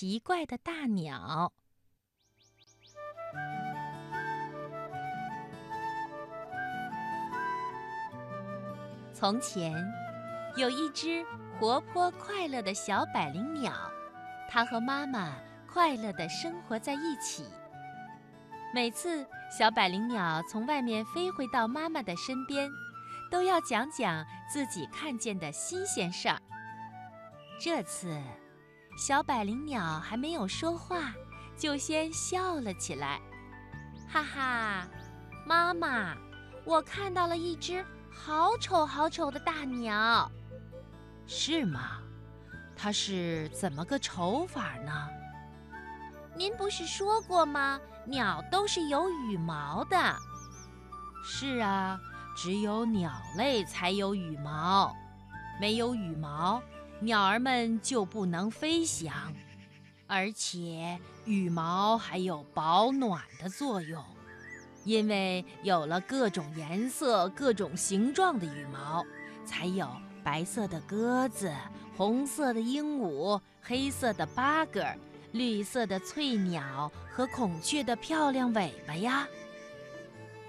奇怪的大鸟。从前，有一只活泼快乐的小百灵鸟，它和妈妈快乐的生活在一起。每次小百灵鸟从外面飞回到妈妈的身边，都要讲讲自己看见的新鲜事儿。这次，小百灵鸟还没有说话，就先笑了起来，哈哈，妈妈，我看到了一只。好丑好丑的大鸟，是吗？它是怎么个丑法呢？您不是说过吗？鸟都是有羽毛的。是啊，只有鸟类才有羽毛，没有羽毛，鸟儿们就不能飞翔。而且羽毛还有保暖的作用。因为有了各种颜色、各种形状的羽毛，才有白色的鸽子、红色的鹦鹉、黑色的八哥、绿色的翠鸟和孔雀的漂亮尾巴呀。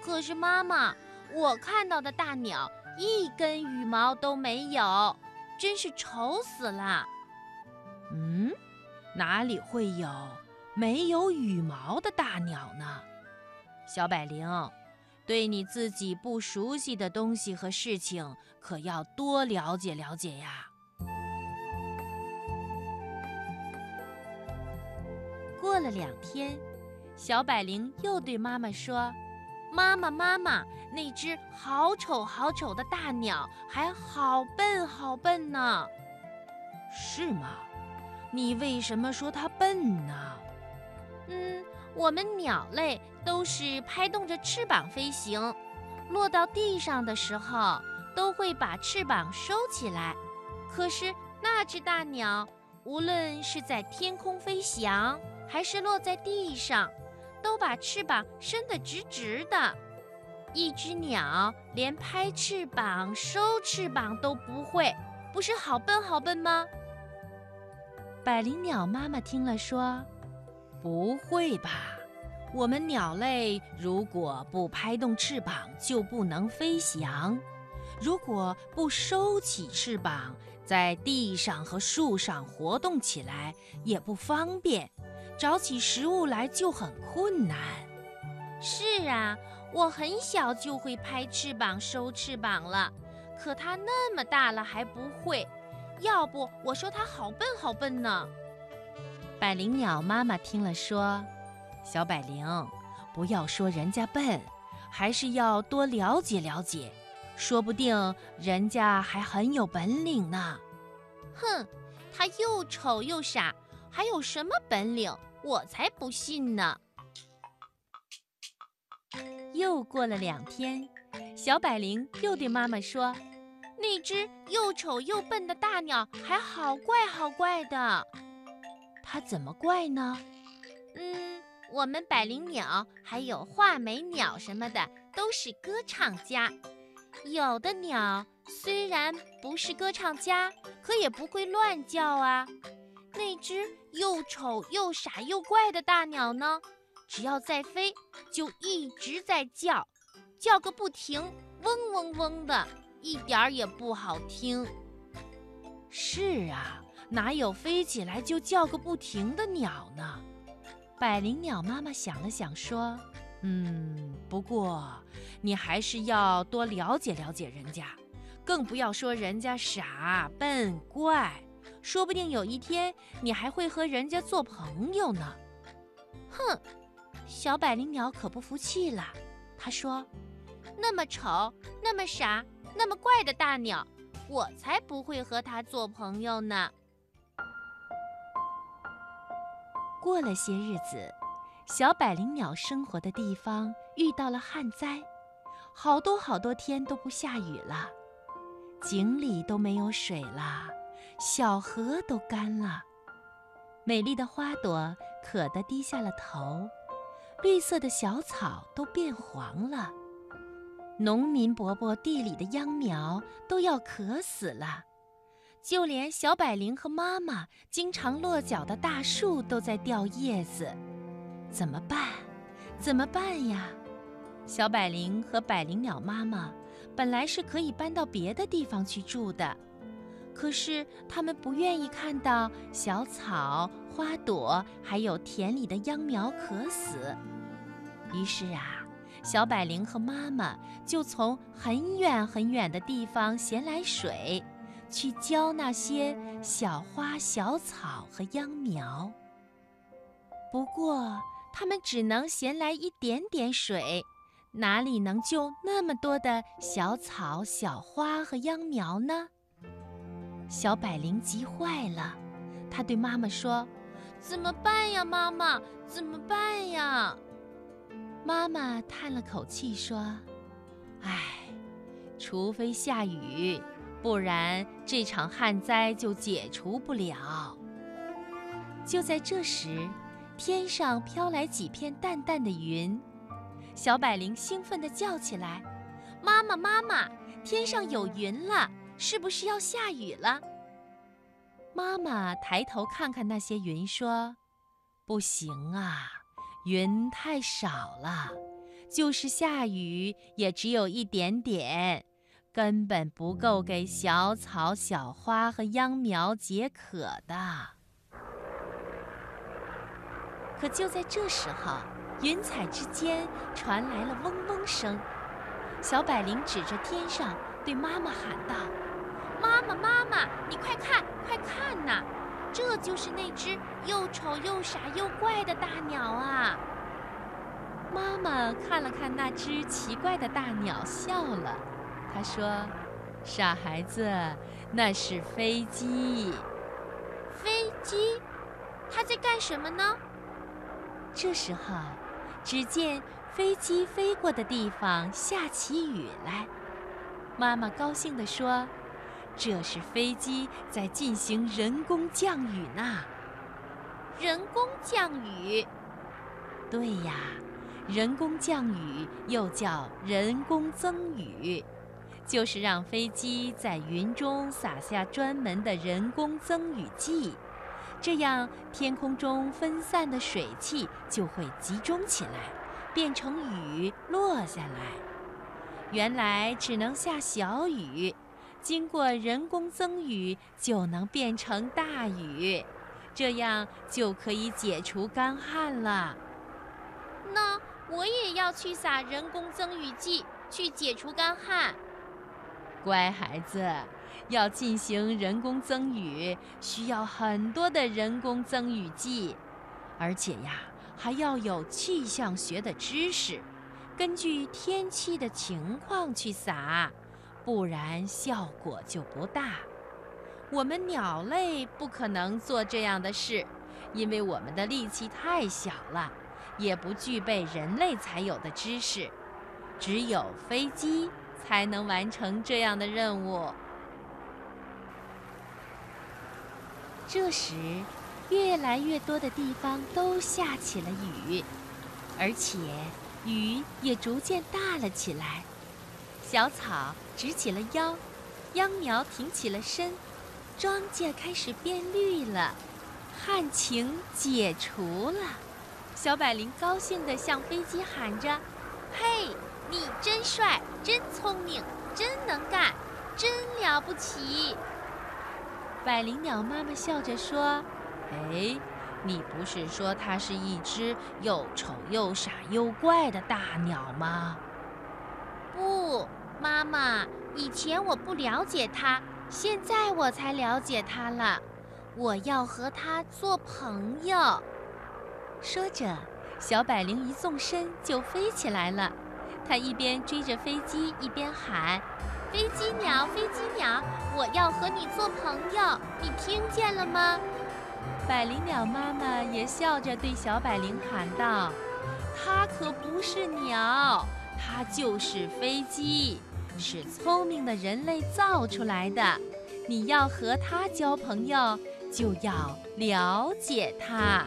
可是妈妈，我看到的大鸟一根羽毛都没有，真是丑死了。嗯，哪里会有没有羽毛的大鸟呢？小百灵，对你自己不熟悉的东西和事情，可要多了解了解呀。过了两天，小百灵又对妈妈说：“妈妈，妈妈，那只好丑好丑的大鸟还好笨好笨呢。”是吗？你为什么说它笨呢？嗯。我们鸟类都是拍动着翅膀飞行，落到地上的时候都会把翅膀收起来。可是那只大鸟，无论是在天空飞翔，还是落在地上，都把翅膀伸得直直的。一只鸟连拍翅膀、收翅膀都不会，不是好笨好笨吗？百灵鸟妈妈听了说。不会吧？我们鸟类如果不拍动翅膀，就不能飞翔；如果不收起翅膀，在地上和树上活动起来也不方便，找起食物来就很困难。是啊，我很小就会拍翅膀、收翅膀了，可它那么大了还不会，要不我说它好笨好笨呢。百灵鸟妈妈听了说：“小百灵，不要说人家笨，还是要多了解了解，说不定人家还很有本领呢。”哼，他又丑又傻，还有什么本领？我才不信呢！又过了两天，小百灵又对妈妈说：“那只又丑又笨的大鸟还好怪好怪的。”它怎么怪呢？嗯，我们百灵鸟还有画眉鸟什么的都是歌唱家。有的鸟虽然不是歌唱家，可也不会乱叫啊。那只又丑又傻又怪的大鸟呢，只要在飞，就一直在叫，叫个不停，嗡嗡嗡的，一点儿也不好听。是啊。哪有飞起来就叫个不停的鸟呢？百灵鸟妈妈想了想说：“嗯，不过你还是要多了解了解人家，更不要说人家傻笨怪，说不定有一天你还会和人家做朋友呢。”哼，小百灵鸟可不服气了，他说：“那么丑、那么傻、那么怪的大鸟，我才不会和它做朋友呢。”过了些日子，小百灵鸟生活的地方遇到了旱灾，好多好多天都不下雨了，井里都没有水了，小河都干了，美丽的花朵渴得低下了头，绿色的小草都变黄了，农民伯伯地里的秧苗都要渴死了，就连小百灵和妈妈经常落脚的大树都在掉叶子，怎么办？怎么办呀？小百灵和百灵鸟妈妈本来是可以搬到别的地方去住的，可是他们不愿意看到小草、花朵还有田里的秧苗渴死。于是啊，小百灵和妈妈就从很远很远的地方衔来水，去浇那些小花、小草和秧苗。不过，他们只能衔来一点点水。哪里能救那么多的小草、小花和秧苗呢？小百灵急坏了，他对妈妈说：“怎么办呀，妈妈？怎么办呀？”妈妈叹了口气说：“唉，除非下雨，不然这场旱灾就解除不了。”就在这时，天上飘来几片淡淡的云。小百灵兴奋地叫起来：“妈妈，妈妈，天上有云了，是不是要下雨了？”妈妈抬头看看那些云，说：“不行啊，云太少了，就是下雨也只有一点点，根本不够给小草、小花和秧苗解渴的。”可就在这时候，云彩之间传来了嗡嗡声，小百灵指着天上对妈妈喊道：“妈妈，妈妈，你快看，快看呐！这就是那只又丑又傻又怪的大鸟啊！”妈妈看了看那只奇怪的大鸟，笑了。她说：“傻孩子，那是飞机。飞机，它在干什么呢？”这时候。只见飞机飞过的地方下起雨来，妈妈高兴地说：“这是飞机在进行人工降雨呢。”人工降雨？对呀，人工降雨又叫人工增雨，就是让飞机在云中撒下专门的人工增雨剂。这样，天空中分散的水汽就会集中起来，变成雨落下来。原来只能下小雨，经过人工增雨就能变成大雨，这样就可以解除干旱了。那我也要去撒人工增雨剂，去解除干旱。乖孩子。要进行人工增雨，需要很多的人工增雨剂，而且呀，还要有气象学的知识，根据天气的情况去撒，不然效果就不大。我们鸟类不可能做这样的事，因为我们的力气太小了，也不具备人类才有的知识，只有飞机才能完成这样的任务。这时，越来越多的地方都下起了雨，而且雨也逐渐大了起来。小草直起了腰，秧苗挺起了身，庄稼开始变绿了，旱情解除了。小百灵高兴地向飞机喊着：“嘿，你真帅，真聪明，真能干，真了不起！”百灵鸟妈妈笑着说：“哎，你不是说它是一只又丑又傻又怪的大鸟吗？”“，妈妈，以前我不了解它，现在我才了解它了。我要和它做朋友。”说着，小百灵一纵身就飞起来了。它一边追着飞机，一边喊。飞机鸟，飞机鸟，我要和你做朋友，你听见了吗？百灵鸟妈妈也笑着对小百灵喊道：“它可不是鸟，它就是飞机，是聪明的人类造出来的。你要和它交朋友，就要了解它。”